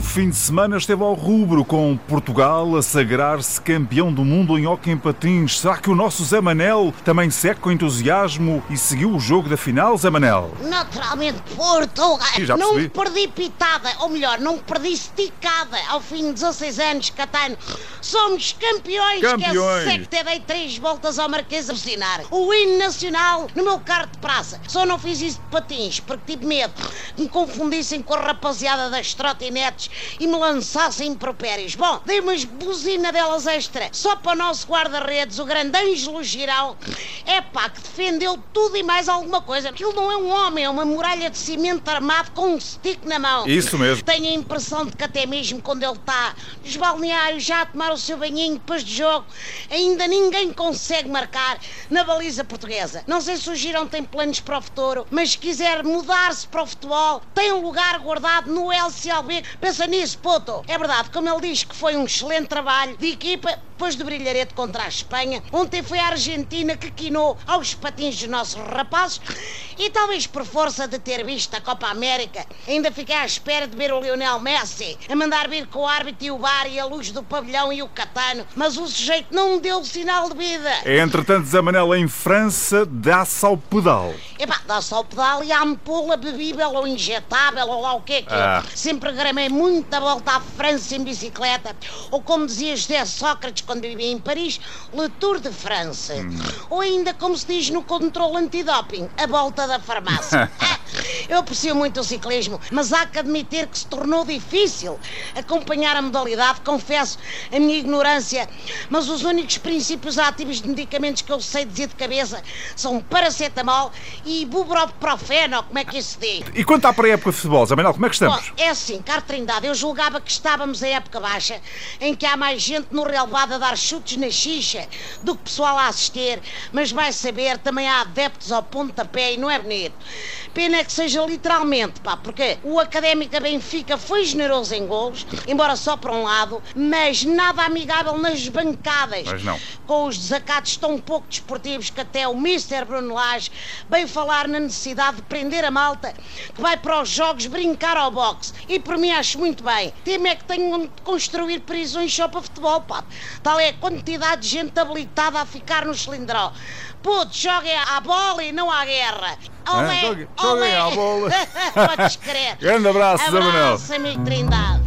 fim de semana esteve ao rubro com Portugal a sagrar-se campeão do mundo em hóquei em patins. Será que o nosso Zé Manel também segue com entusiasmo e seguiu o jogo da final, Zé Manel? Naturalmente, Portugal. já não perdi pitada, ou melhor, não perdi esticada. Ao fim de 16 anos, Catano, somos campeões. Campeões. Que é que te dei três voltas ao Marquês a buzinar. O hino nacional no meu carro de praça. Só não fiz isso de patins, porque tive medo que me confundissem com a rapaziada das trotinetes e me lançassem impropérios. Bom, dei umas buzina delas extra, só para o nosso guarda-redes, o grande Ângelo Girão. É pá, que defendeu tudo e mais alguma coisa. Aquilo não é um homem, é uma muralha de cimento armado com um stick na mão. Isso mesmo. Tenho a impressão de que até mesmo quando ele está nos balneários já a tomar o seu banhinho depois de jogo, ainda ninguém consegue marcar na baliza portuguesa. Não sei se o Girão tem planos para o futuro, mas se quiser mudar-se para o futebol, tem um lugar guardado no LCLB. Pensa nisso, puto. É verdade, como ele diz que foi um excelente trabalho de equipa, depois do brilharete contra a Espanha, ontem foi a Argentina que quinou aos patins dos nossos rapazes e talvez por força de ter visto a Copa América, ainda fiquei à espera de ver o Lionel Messi a mandar vir com o árbitro e o bar e a luz do pavilhão e o catano, mas o sujeito não deu sinal de vida. Entretanto, Zé Manel em França dá-se ao pedal. Epá, dá-se ao pedal e à ampola bebível ou injetável ou lá o que é que é. Ah. Sempre gramei muito a volta à França em bicicleta. Ou como dizia José Sócrates quando vivia em Paris, Le Tour de France. Ou ainda como se diz no controle antidoping, a volta da farmácia. Eu aprecio muito o ciclismo, mas há que admitir que se tornou difícil acompanhar a modalidade, confesso a minha ignorância, mas os únicos princípios ativos de medicamentos que eu sei dizer de cabeça são paracetamol e bupropiprofeno, como é que isso se diz? E quanto à pré-época de futebol, Zé Manel, como é que estamos? Bom, é assim, caro Trindade, eu julgava que estávamos em época baixa, em que há mais gente no relevado a dar chutes na xixa do que pessoal a assistir, mas vai saber, também há adeptos ao pontapé e não é bonito. Pena é que seja literalmente, pá, porque o Académica Benfica foi generoso em golos, embora só por um lado, mas nada amigável nas bancadas. Pois não. Com os desacatos tão pouco desportivos que até o Mr. Bruno Lage veio falar na necessidade de prender a malta que vai para os jogos brincar ao boxe. E por mim acho muito bem. Temo é que tenham de construir prisões só para futebol, pá. Tal é a quantidade de gente habilitada a ficar no cilindrão. Putz, joguem à bola e não à guerra. Né? Olé, Joguem, joguem a bola. Podes crer. Grande abraço, Abraço, Samuel. amigo Trindade.